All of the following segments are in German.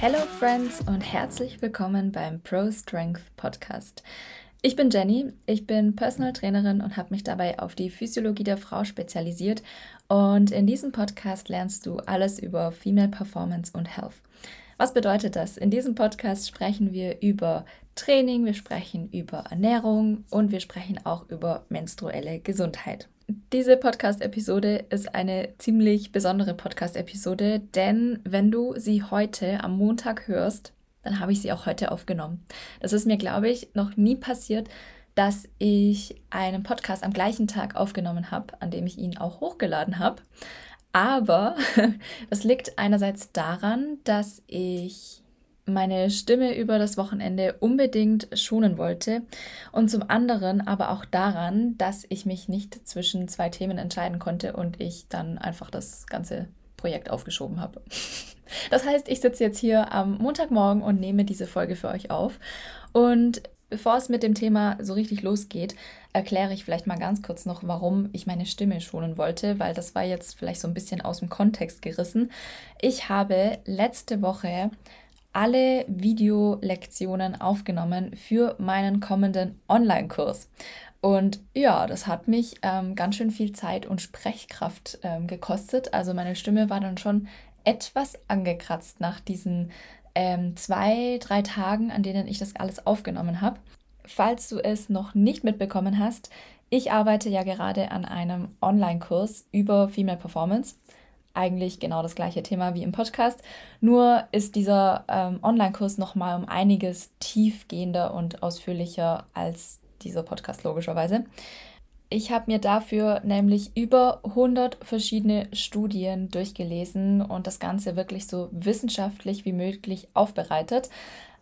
Hello Friends und herzlich willkommen beim Pro Strength Podcast. Ich bin Jenny, ich bin Personal Trainerin und habe mich dabei auf die Physiologie der Frau spezialisiert und in diesem Podcast lernst du alles über Female Performance und Health. Was bedeutet das? In diesem Podcast sprechen wir über Training, wir sprechen über Ernährung und wir sprechen auch über menstruelle Gesundheit. Diese Podcast-Episode ist eine ziemlich besondere Podcast-Episode, denn wenn du sie heute am Montag hörst, dann habe ich sie auch heute aufgenommen. Das ist mir, glaube ich, noch nie passiert, dass ich einen Podcast am gleichen Tag aufgenommen habe, an dem ich ihn auch hochgeladen habe. Aber das liegt einerseits daran, dass ich meine Stimme über das Wochenende unbedingt schonen wollte und zum anderen aber auch daran, dass ich mich nicht zwischen zwei Themen entscheiden konnte und ich dann einfach das ganze Projekt aufgeschoben habe. Das heißt, ich sitze jetzt hier am Montagmorgen und nehme diese Folge für euch auf und Bevor es mit dem Thema so richtig losgeht, erkläre ich vielleicht mal ganz kurz noch, warum ich meine Stimme schonen wollte, weil das war jetzt vielleicht so ein bisschen aus dem Kontext gerissen. Ich habe letzte Woche alle Videolektionen aufgenommen für meinen kommenden Online-Kurs. Und ja, das hat mich ähm, ganz schön viel Zeit und Sprechkraft ähm, gekostet. Also meine Stimme war dann schon etwas angekratzt nach diesen ähm, zwei, drei Tagen, an denen ich das alles aufgenommen habe. Falls du es noch nicht mitbekommen hast, ich arbeite ja gerade an einem Online-Kurs über Female Performance eigentlich genau das gleiche Thema wie im Podcast. Nur ist dieser ähm, Online-Kurs nochmal um einiges tiefgehender und ausführlicher als dieser Podcast logischerweise. Ich habe mir dafür nämlich über 100 verschiedene Studien durchgelesen und das Ganze wirklich so wissenschaftlich wie möglich aufbereitet,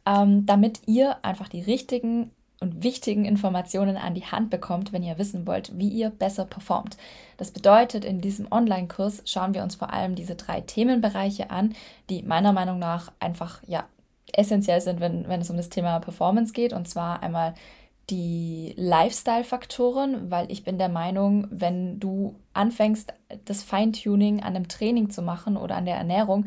ähm, damit ihr einfach die richtigen und wichtigen Informationen an die Hand bekommt, wenn ihr wissen wollt, wie ihr besser performt. Das bedeutet, in diesem Online-Kurs schauen wir uns vor allem diese drei Themenbereiche an, die meiner Meinung nach einfach ja essentiell sind, wenn, wenn es um das Thema Performance geht. Und zwar einmal die Lifestyle-Faktoren, weil ich bin der Meinung, wenn du anfängst, das Feintuning an einem Training zu machen oder an der Ernährung,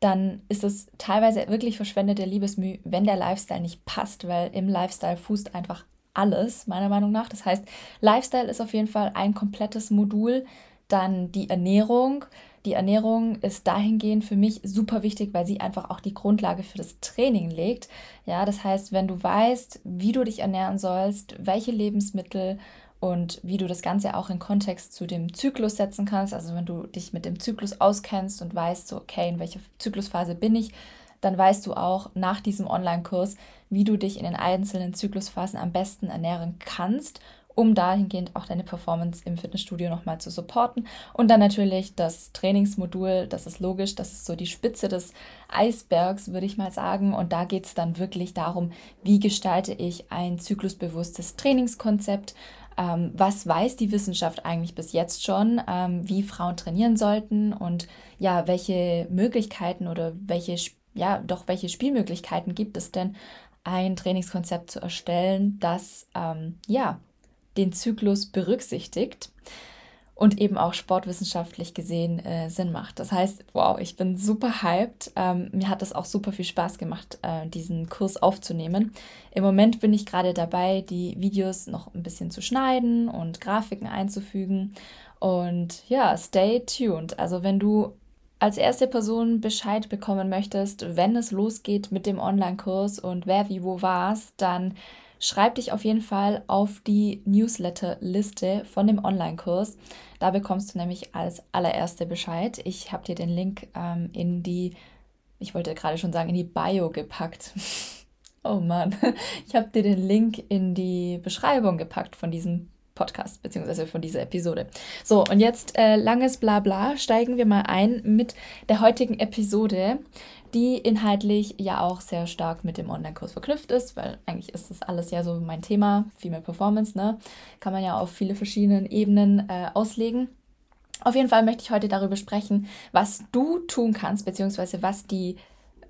dann ist es teilweise wirklich verschwendete Liebesmüh, wenn der Lifestyle nicht passt, weil im Lifestyle fußt einfach alles, meiner Meinung nach. Das heißt, Lifestyle ist auf jeden Fall ein komplettes Modul. Dann die Ernährung. Die Ernährung ist dahingehend für mich super wichtig, weil sie einfach auch die Grundlage für das Training legt. Ja, das heißt, wenn du weißt, wie du dich ernähren sollst, welche Lebensmittel und wie du das Ganze auch in Kontext zu dem Zyklus setzen kannst. Also wenn du dich mit dem Zyklus auskennst und weißt, so, okay, in welcher Zyklusphase bin ich, dann weißt du auch nach diesem Online-Kurs, wie du dich in den einzelnen Zyklusphasen am besten ernähren kannst, um dahingehend auch deine Performance im Fitnessstudio nochmal zu supporten. Und dann natürlich das Trainingsmodul, das ist logisch, das ist so die Spitze des Eisbergs, würde ich mal sagen. Und da geht es dann wirklich darum, wie gestalte ich ein zyklusbewusstes Trainingskonzept, ähm, was weiß die Wissenschaft eigentlich bis jetzt schon, ähm, wie Frauen trainieren sollten und ja, welche Möglichkeiten oder welche, ja, doch welche Spielmöglichkeiten gibt es denn, ein Trainingskonzept zu erstellen, das ähm, ja den Zyklus berücksichtigt und eben auch sportwissenschaftlich gesehen äh, Sinn macht. Das heißt, wow, ich bin super hyped. Ähm, mir hat es auch super viel Spaß gemacht, äh, diesen Kurs aufzunehmen. Im Moment bin ich gerade dabei, die Videos noch ein bisschen zu schneiden und Grafiken einzufügen. Und ja, stay tuned. Also wenn du als erste Person Bescheid bekommen möchtest, wenn es losgeht mit dem Online-Kurs und wer wie wo war's, dann schreib dich auf jeden Fall auf die Newsletter-Liste von dem Online-Kurs. Da bekommst du nämlich als allererste Bescheid. Ich habe dir den Link ähm, in die, ich wollte gerade schon sagen, in die Bio gepackt. oh Mann, ich habe dir den Link in die Beschreibung gepackt von diesem Podcast, beziehungsweise von dieser Episode. So, und jetzt äh, langes Blabla, steigen wir mal ein mit der heutigen Episode, die inhaltlich ja auch sehr stark mit dem Online-Kurs verknüpft ist, weil eigentlich ist das alles ja so mein Thema, Female Performance, ne? Kann man ja auf viele verschiedenen Ebenen äh, auslegen. Auf jeden Fall möchte ich heute darüber sprechen, was du tun kannst, beziehungsweise was die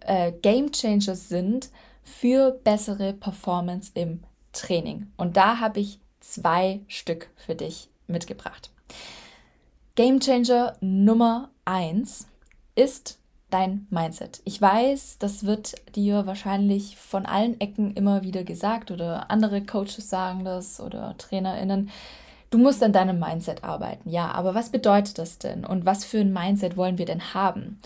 äh, Game Changers sind für bessere Performance im Training. Und da habe ich zwei Stück für dich mitgebracht. Game Changer Nummer eins ist dein Mindset. Ich weiß, das wird dir wahrscheinlich von allen Ecken immer wieder gesagt oder andere Coaches sagen das oder Trainerinnen. Du musst an deinem Mindset arbeiten. Ja, aber was bedeutet das denn und was für ein Mindset wollen wir denn haben?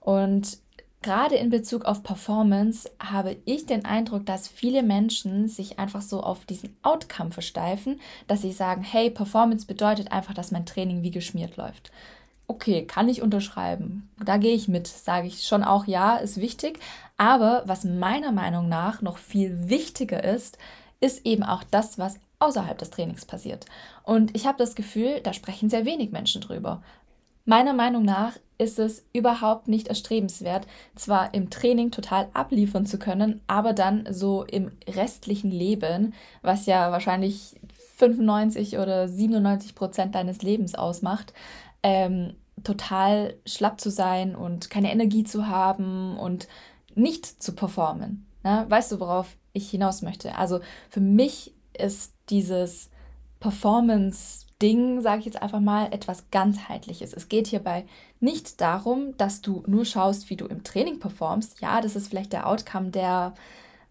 Und gerade in Bezug auf Performance habe ich den Eindruck, dass viele Menschen sich einfach so auf diesen Outcome versteifen, dass sie sagen, hey, Performance bedeutet einfach, dass mein Training wie geschmiert läuft okay, kann ich unterschreiben. Da gehe ich mit, sage ich schon auch, ja, ist wichtig. Aber was meiner Meinung nach noch viel wichtiger ist, ist eben auch das, was außerhalb des Trainings passiert. Und ich habe das Gefühl, da sprechen sehr wenig Menschen drüber. Meiner Meinung nach ist es überhaupt nicht erstrebenswert, zwar im Training total abliefern zu können, aber dann so im restlichen Leben, was ja wahrscheinlich 95 oder 97 Prozent deines Lebens ausmacht, ähm, total schlapp zu sein und keine Energie zu haben und nicht zu performen. Ne? Weißt du, worauf ich hinaus möchte? Also für mich ist dieses Performance-Ding, sage ich jetzt einfach mal, etwas ganzheitliches. Es geht hierbei nicht darum, dass du nur schaust, wie du im Training performst. Ja, das ist vielleicht der Outcome, der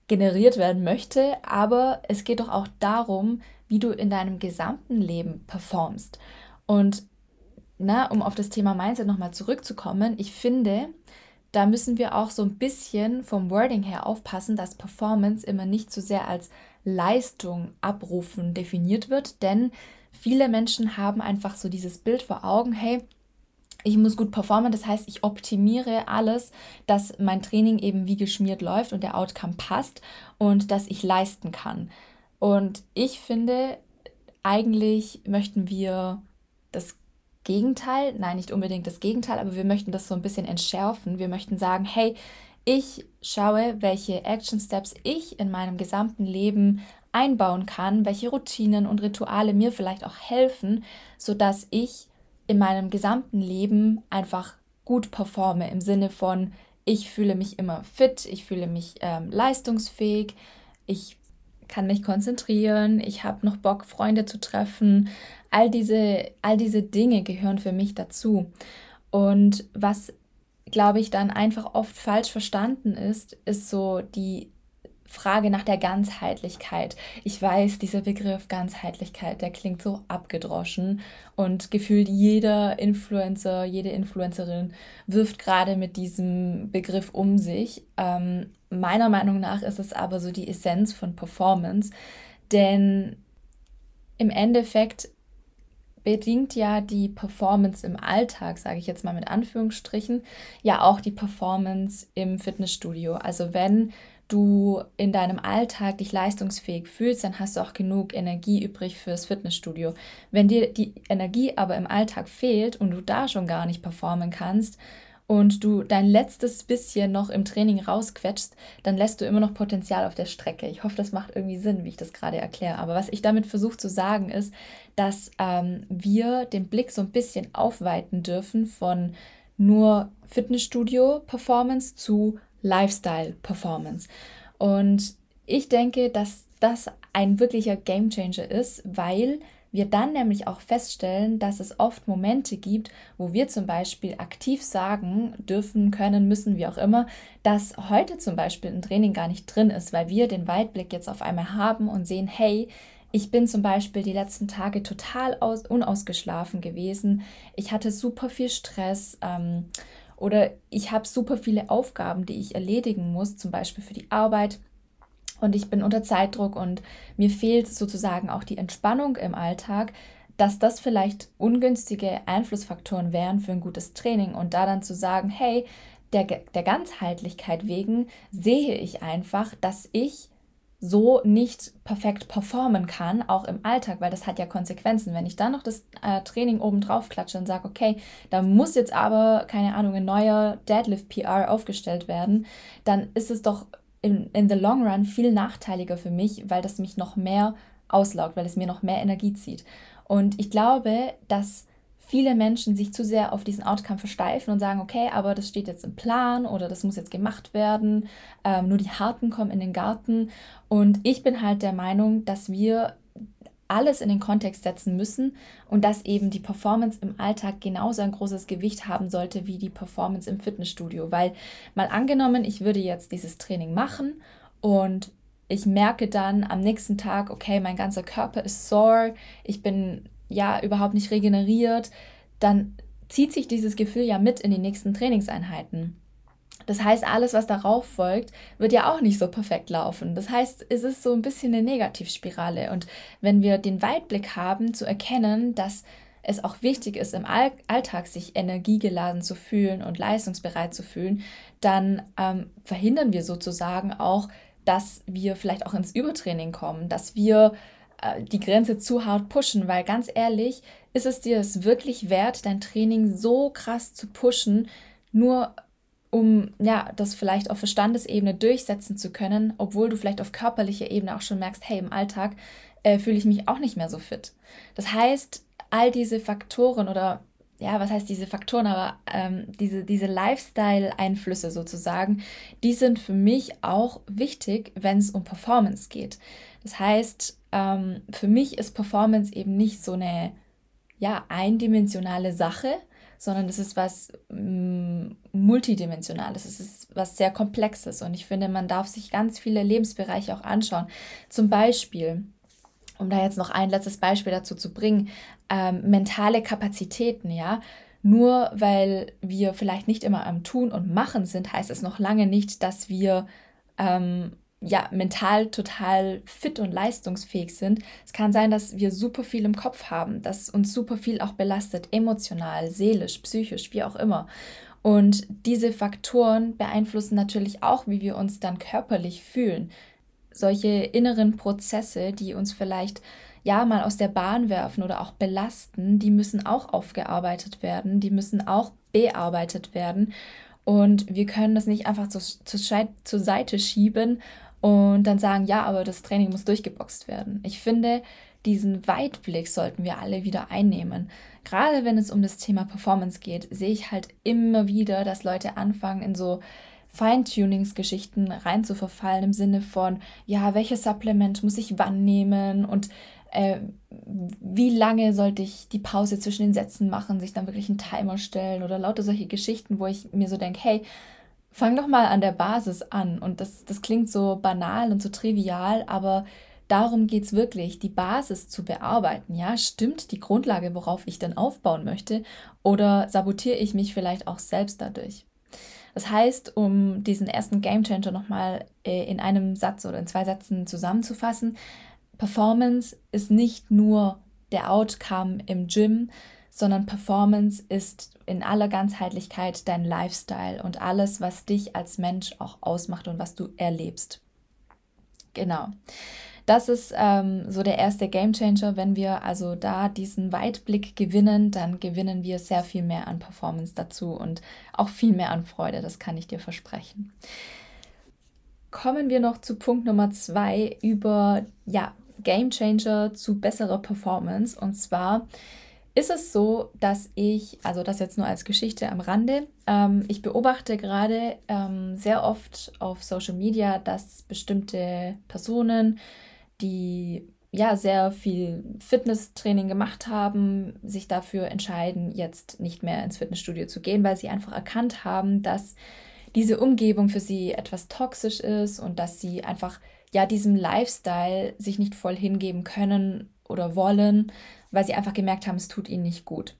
generiert werden möchte, aber es geht doch auch darum, wie du in deinem gesamten Leben performst. Und na, um auf das Thema Mindset nochmal zurückzukommen, ich finde, da müssen wir auch so ein bisschen vom Wording her aufpassen, dass Performance immer nicht so sehr als Leistung abrufen definiert wird, denn viele Menschen haben einfach so dieses Bild vor Augen, hey, ich muss gut performen, das heißt, ich optimiere alles, dass mein Training eben wie geschmiert läuft und der Outcome passt und dass ich leisten kann. Und ich finde, eigentlich möchten wir das Gegenteil, nein, nicht unbedingt das Gegenteil, aber wir möchten das so ein bisschen entschärfen. Wir möchten sagen, hey, ich schaue, welche Action Steps ich in meinem gesamten Leben einbauen kann, welche Routinen und Rituale mir vielleicht auch helfen, sodass ich in meinem gesamten Leben einfach gut performe im Sinne von, ich fühle mich immer fit, ich fühle mich ähm, leistungsfähig, ich kann mich konzentrieren, ich habe noch Bock, Freunde zu treffen. All diese, all diese Dinge gehören für mich dazu. Und was, glaube ich, dann einfach oft falsch verstanden ist, ist so die Frage nach der Ganzheitlichkeit. Ich weiß, dieser Begriff Ganzheitlichkeit, der klingt so abgedroschen und gefühlt jeder Influencer, jede Influencerin wirft gerade mit diesem Begriff um sich. Ähm, meiner Meinung nach ist es aber so die Essenz von Performance, denn im Endeffekt bedingt ja die Performance im Alltag, sage ich jetzt mal mit Anführungsstrichen, ja auch die Performance im Fitnessstudio. Also wenn du in deinem Alltag dich leistungsfähig fühlst, dann hast du auch genug Energie übrig fürs Fitnessstudio. Wenn dir die Energie aber im Alltag fehlt und du da schon gar nicht performen kannst und du dein letztes bisschen noch im Training rausquetschst, dann lässt du immer noch Potenzial auf der Strecke. Ich hoffe, das macht irgendwie Sinn, wie ich das gerade erkläre. Aber was ich damit versuche zu sagen, ist, dass ähm, wir den Blick so ein bisschen aufweiten dürfen von nur Fitnessstudio-Performance zu Lifestyle-Performance. Und ich denke, dass das ein wirklicher Gamechanger ist, weil wir dann nämlich auch feststellen, dass es oft Momente gibt, wo wir zum Beispiel aktiv sagen dürfen, können, müssen, wie auch immer, dass heute zum Beispiel ein Training gar nicht drin ist, weil wir den Weitblick jetzt auf einmal haben und sehen, hey, ich bin zum Beispiel die letzten Tage total aus, unausgeschlafen gewesen. Ich hatte super viel Stress. Ähm, oder ich habe super viele Aufgaben, die ich erledigen muss, zum Beispiel für die Arbeit. Und ich bin unter Zeitdruck und mir fehlt sozusagen auch die Entspannung im Alltag, dass das vielleicht ungünstige Einflussfaktoren wären für ein gutes Training. Und da dann zu sagen, hey, der, der Ganzheitlichkeit wegen sehe ich einfach, dass ich so nicht perfekt performen kann, auch im Alltag, weil das hat ja Konsequenzen. Wenn ich dann noch das äh, Training oben drauf klatsche und sage, okay, da muss jetzt aber, keine Ahnung, ein neuer Deadlift-PR aufgestellt werden, dann ist es doch in, in the long run viel nachteiliger für mich, weil das mich noch mehr auslaugt, weil es mir noch mehr Energie zieht. Und ich glaube, dass viele Menschen sich zu sehr auf diesen Outcome versteifen und sagen, okay, aber das steht jetzt im Plan oder das muss jetzt gemacht werden, ähm, nur die Harten kommen in den Garten. Und ich bin halt der Meinung, dass wir alles in den Kontext setzen müssen und dass eben die Performance im Alltag genauso ein großes Gewicht haben sollte wie die Performance im Fitnessstudio. Weil mal angenommen, ich würde jetzt dieses Training machen und ich merke dann am nächsten Tag, okay, mein ganzer Körper ist sore, ich bin ja überhaupt nicht regeneriert, dann zieht sich dieses Gefühl ja mit in die nächsten Trainingseinheiten. Das heißt, alles, was darauf folgt, wird ja auch nicht so perfekt laufen. Das heißt, es ist so ein bisschen eine Negativspirale. Und wenn wir den Weitblick haben, zu erkennen, dass es auch wichtig ist, im Alltag sich energiegeladen zu fühlen und leistungsbereit zu fühlen, dann ähm, verhindern wir sozusagen auch, dass wir vielleicht auch ins Übertraining kommen, dass wir äh, die Grenze zu hart pushen, weil ganz ehrlich, ist es dir es wirklich wert, dein Training so krass zu pushen, nur um ja, das vielleicht auf Verstandesebene durchsetzen zu können, obwohl du vielleicht auf körperlicher Ebene auch schon merkst, hey, im Alltag äh, fühle ich mich auch nicht mehr so fit. Das heißt, all diese Faktoren oder ja, was heißt diese Faktoren, aber ähm, diese, diese Lifestyle-Einflüsse sozusagen, die sind für mich auch wichtig, wenn es um Performance geht. Das heißt, ähm, für mich ist Performance eben nicht so eine ja, eindimensionale Sache, sondern das ist was mm, multidimensionales, es ist was sehr komplexes und ich finde, man darf sich ganz viele Lebensbereiche auch anschauen. Zum Beispiel, um da jetzt noch ein letztes Beispiel dazu zu bringen, ähm, mentale Kapazitäten, ja. Nur weil wir vielleicht nicht immer am Tun und Machen sind, heißt es noch lange nicht, dass wir ähm, ja, mental total fit und leistungsfähig sind. Es kann sein, dass wir super viel im Kopf haben, dass uns super viel auch belastet, emotional, seelisch, psychisch, wie auch immer. Und diese Faktoren beeinflussen natürlich auch, wie wir uns dann körperlich fühlen. Solche inneren Prozesse, die uns vielleicht ja mal aus der Bahn werfen oder auch belasten, die müssen auch aufgearbeitet werden, die müssen auch bearbeitet werden. Und wir können das nicht einfach zu, zu, zur Seite schieben und dann sagen, ja, aber das Training muss durchgeboxt werden. Ich finde, diesen Weitblick sollten wir alle wieder einnehmen. Gerade wenn es um das Thema Performance geht, sehe ich halt immer wieder, dass Leute anfangen, in so Feintunings-Geschichten rein zu verfallen im Sinne von, ja, welches Supplement muss ich wann nehmen und äh, wie lange sollte ich die Pause zwischen den Sätzen machen, sich dann wirklich einen Timer stellen oder lauter solche Geschichten, wo ich mir so denke, hey, fang doch mal an der Basis an. Und das, das klingt so banal und so trivial, aber darum geht es wirklich, die Basis zu bearbeiten. Ja, stimmt die Grundlage, worauf ich denn aufbauen möchte? Oder sabotiere ich mich vielleicht auch selbst dadurch? Das heißt, um diesen ersten Gamechanger nochmal äh, in einem Satz oder in zwei Sätzen zusammenzufassen, Performance ist nicht nur der Outcome im Gym, sondern Performance ist in aller Ganzheitlichkeit dein Lifestyle und alles, was dich als Mensch auch ausmacht und was du erlebst. Genau. Das ist ähm, so der erste Game Changer. Wenn wir also da diesen Weitblick gewinnen, dann gewinnen wir sehr viel mehr an Performance dazu und auch viel mehr an Freude. Das kann ich dir versprechen. Kommen wir noch zu Punkt Nummer zwei über ja, Game Changer zu besserer Performance. Und zwar ist es so, dass ich, also das jetzt nur als Geschichte am Rande, ähm, ich beobachte gerade ähm, sehr oft auf Social Media, dass bestimmte Personen, die ja sehr viel Fitnesstraining gemacht haben, sich dafür entscheiden, jetzt nicht mehr ins Fitnessstudio zu gehen, weil sie einfach erkannt haben, dass diese Umgebung für sie etwas toxisch ist und dass sie einfach ja diesem Lifestyle sich nicht voll hingeben können oder wollen, weil sie einfach gemerkt haben, es tut ihnen nicht gut.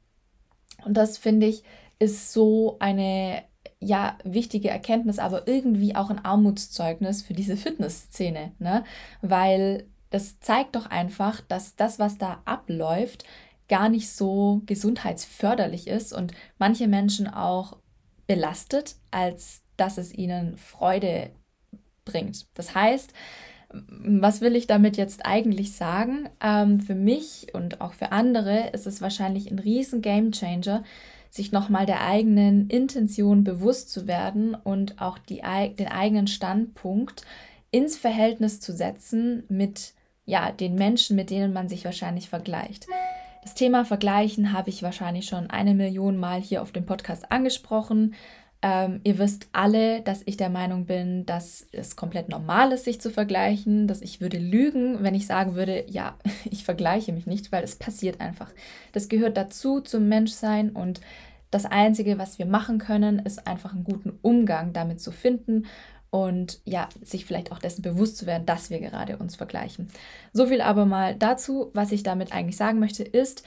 Und das finde ich ist so eine ja wichtige Erkenntnis, aber irgendwie auch ein Armutszeugnis für diese Fitnessszene, ne? Weil das zeigt doch einfach, dass das, was da abläuft, gar nicht so gesundheitsförderlich ist und manche Menschen auch belastet, als dass es ihnen Freude bringt. Das heißt, was will ich damit jetzt eigentlich sagen? Ähm, für mich und auch für andere ist es wahrscheinlich ein riesen Gamechanger, sich nochmal der eigenen Intention bewusst zu werden und auch die, den eigenen Standpunkt ins Verhältnis zu setzen mit ja, den Menschen, mit denen man sich wahrscheinlich vergleicht. Das Thema Vergleichen habe ich wahrscheinlich schon eine Million Mal hier auf dem Podcast angesprochen. Ähm, ihr wisst alle, dass ich der Meinung bin, dass es komplett normal ist, sich zu vergleichen, dass ich würde lügen, wenn ich sagen würde, ja, ich vergleiche mich nicht, weil es passiert einfach. Das gehört dazu zum Menschsein und das Einzige, was wir machen können, ist einfach einen guten Umgang damit zu finden und ja, sich vielleicht auch dessen bewusst zu werden, dass wir gerade uns vergleichen. So viel aber mal dazu, was ich damit eigentlich sagen möchte, ist,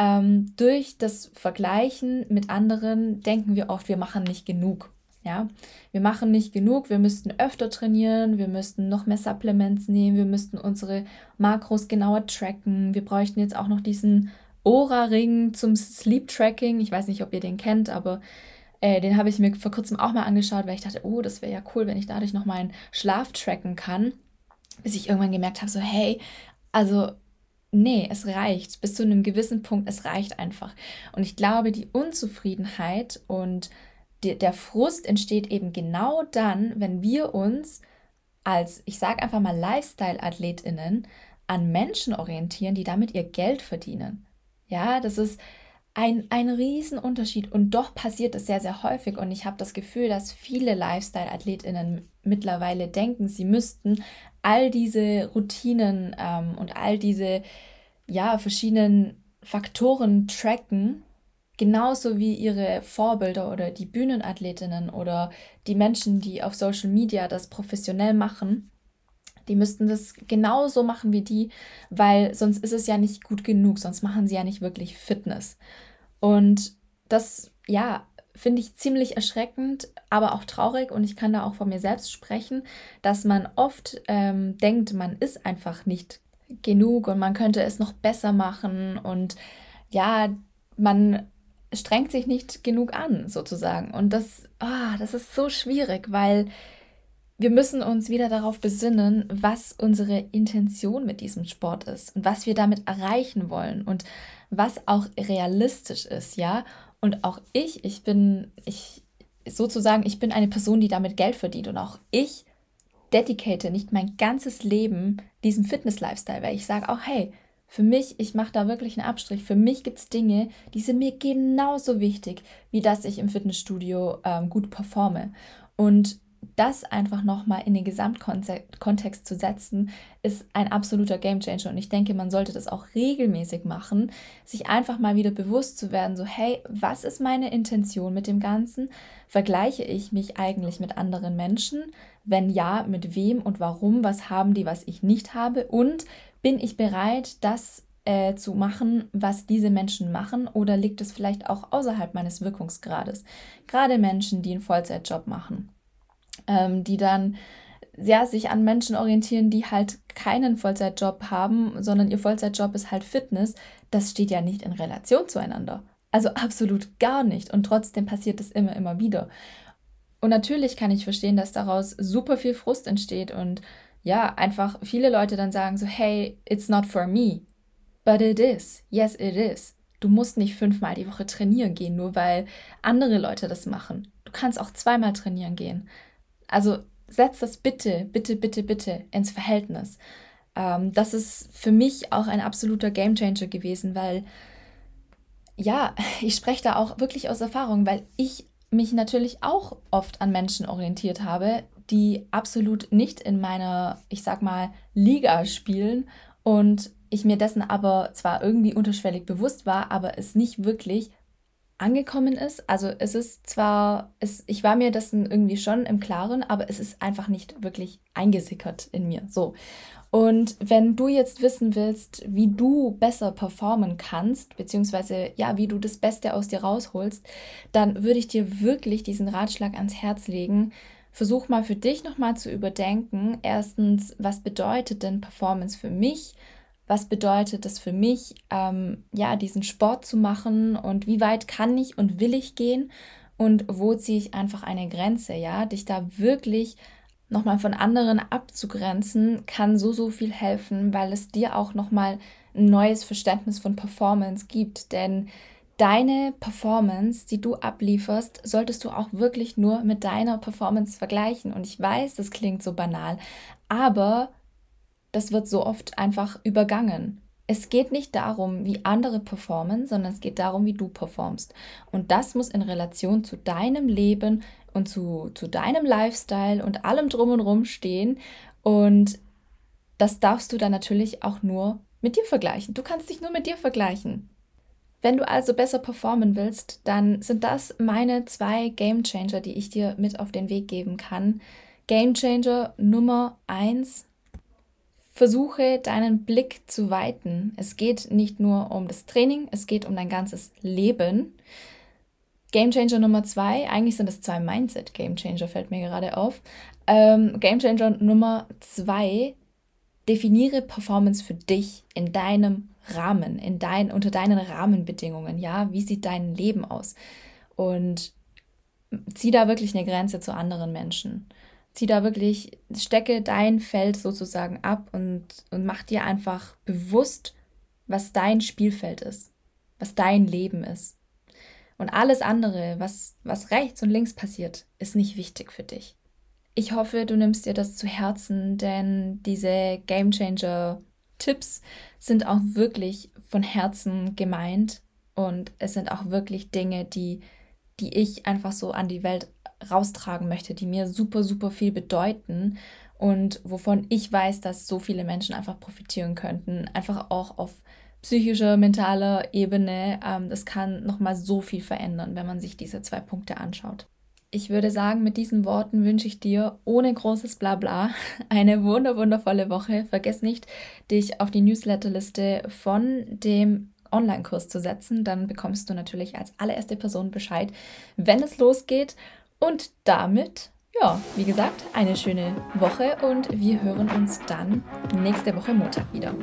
ähm, durch das Vergleichen mit anderen denken wir oft, wir machen nicht genug. Ja, wir machen nicht genug, wir müssten öfter trainieren, wir müssten noch mehr Supplements nehmen, wir müssten unsere Makros genauer tracken, wir bräuchten jetzt auch noch diesen Ora-Ring zum Sleep-Tracking. Ich weiß nicht, ob ihr den kennt, aber äh, den habe ich mir vor kurzem auch mal angeschaut, weil ich dachte, oh, das wäre ja cool, wenn ich dadurch noch meinen Schlaf tracken kann. Bis ich irgendwann gemerkt habe, so, hey, also nee, es reicht. Bis zu einem gewissen Punkt, es reicht einfach. Und ich glaube, die Unzufriedenheit und die, der Frust entsteht eben genau dann, wenn wir uns als, ich sage einfach mal, Lifestyle-AthletInnen an Menschen orientieren, die damit ihr Geld verdienen. Ja, das ist ein, ein Riesenunterschied und doch passiert es sehr, sehr häufig und ich habe das Gefühl, dass viele Lifestyle-AthletInnen mittlerweile denken, sie müssten all diese Routinen ähm, und all diese ja, verschiedenen Faktoren tracken, genauso wie ihre Vorbilder oder die Bühnenathletinnen oder die Menschen, die auf Social Media das professionell machen. Die müssten das genauso machen wie die, weil sonst ist es ja nicht gut genug, sonst machen sie ja nicht wirklich Fitness. Und das, ja, finde ich ziemlich erschreckend, aber auch traurig und ich kann da auch von mir selbst sprechen, dass man oft ähm, denkt, man ist einfach nicht genug und man könnte es noch besser machen und ja, man strengt sich nicht genug an, sozusagen. Und das, oh, das ist so schwierig, weil wir müssen uns wieder darauf besinnen, was unsere Intention mit diesem Sport ist und was wir damit erreichen wollen und was auch realistisch ist, ja. Und auch ich, ich bin, ich sozusagen, ich bin eine Person, die damit Geld verdient. Und auch ich dedicate nicht mein ganzes Leben diesem Fitness-Lifestyle, weil ich sage auch, hey, für mich, ich mache da wirklich einen Abstrich. Für mich gibt es Dinge, die sind mir genauso wichtig, wie dass ich im Fitnessstudio ähm, gut performe. Und das einfach nochmal in den Gesamtkontext zu setzen, ist ein absoluter Gamechanger. Und ich denke, man sollte das auch regelmäßig machen, sich einfach mal wieder bewusst zu werden, so hey, was ist meine Intention mit dem Ganzen? Vergleiche ich mich eigentlich mit anderen Menschen? Wenn ja, mit wem und warum? Was haben die, was ich nicht habe? Und bin ich bereit, das äh, zu machen, was diese Menschen machen? Oder liegt es vielleicht auch außerhalb meines Wirkungsgrades? Gerade Menschen, die einen Vollzeitjob machen ähm, die dann ja, sich an Menschen orientieren, die halt keinen Vollzeitjob haben, sondern ihr Vollzeitjob ist halt Fitness, das steht ja nicht in Relation zueinander. Also absolut gar nicht. Und trotzdem passiert das immer, immer wieder. Und natürlich kann ich verstehen, dass daraus super viel Frust entsteht und ja, einfach viele Leute dann sagen so, hey, it's not for me. But it is. Yes, it is. Du musst nicht fünfmal die Woche trainieren gehen, nur weil andere Leute das machen. Du kannst auch zweimal trainieren gehen. Also setz das bitte, bitte, bitte, bitte ins Verhältnis. Ähm, das ist für mich auch ein absoluter Gamechanger gewesen, weil ja, ich spreche da auch wirklich aus Erfahrung, weil ich mich natürlich auch oft an Menschen orientiert habe, die absolut nicht in meiner, ich sag mal, Liga spielen und ich mir dessen aber zwar irgendwie unterschwellig bewusst war, aber es nicht wirklich angekommen ist. Also es ist zwar, es, ich war mir dessen irgendwie schon im Klaren, aber es ist einfach nicht wirklich eingesickert in mir. So. Und wenn du jetzt wissen willst, wie du besser performen kannst, beziehungsweise ja, wie du das Beste aus dir rausholst, dann würde ich dir wirklich diesen Ratschlag ans Herz legen. Versuch mal für dich nochmal zu überdenken. Erstens, was bedeutet denn Performance für mich? Was bedeutet es für mich, ähm, ja, diesen Sport zu machen? Und wie weit kann ich und will ich gehen? Und wo ziehe ich einfach eine Grenze, ja, dich da wirklich nochmal von anderen abzugrenzen, kann so, so viel helfen, weil es dir auch nochmal ein neues Verständnis von Performance gibt, denn deine Performance, die du ablieferst, solltest du auch wirklich nur mit deiner Performance vergleichen. Und ich weiß, das klingt so banal, aber das wird so oft einfach übergangen. Es geht nicht darum, wie andere performen, sondern es geht darum, wie du performst. Und das muss in Relation zu deinem Leben und zu, zu deinem Lifestyle und allem drum und rum stehen. Und das darfst du dann natürlich auch nur mit dir vergleichen. Du kannst dich nur mit dir vergleichen. Wenn du also besser performen willst, dann sind das meine zwei Game Changer, die ich dir mit auf den Weg geben kann. Game Changer Nummer eins: Versuche deinen Blick zu weiten. Es geht nicht nur um das Training, es geht um dein ganzes Leben. Game Changer Nummer zwei, eigentlich sind es zwei Mindset Game Changer, fällt mir gerade auf. Ähm, Game Changer Nummer zwei, definiere Performance für dich in deinem Rahmen, in dein, unter deinen Rahmenbedingungen, ja, wie sieht dein Leben aus? Und zieh da wirklich eine Grenze zu anderen Menschen. Zieh da wirklich, stecke dein Feld sozusagen ab und, und mach dir einfach bewusst, was dein Spielfeld ist, was dein Leben ist. Und alles andere, was, was rechts und links passiert, ist nicht wichtig für dich. Ich hoffe, du nimmst dir das zu Herzen, denn diese Game Changer Tipps sind auch wirklich von Herzen gemeint und es sind auch wirklich Dinge, die, die ich einfach so an die Welt raustragen möchte, die mir super, super viel bedeuten und wovon ich weiß, dass so viele Menschen einfach profitieren könnten. Einfach auch auf psychischer, mentaler Ebene. Ähm, das kann nochmal so viel verändern, wenn man sich diese zwei Punkte anschaut. Ich würde sagen, mit diesen Worten wünsche ich dir ohne großes Blabla eine wunder wundervolle Woche. Vergiss nicht, dich auf die Newsletterliste von dem Online-Kurs zu setzen. Dann bekommst du natürlich als allererste Person Bescheid, wenn es losgeht. Und damit, ja, wie gesagt, eine schöne Woche und wir hören uns dann nächste Woche Montag wieder.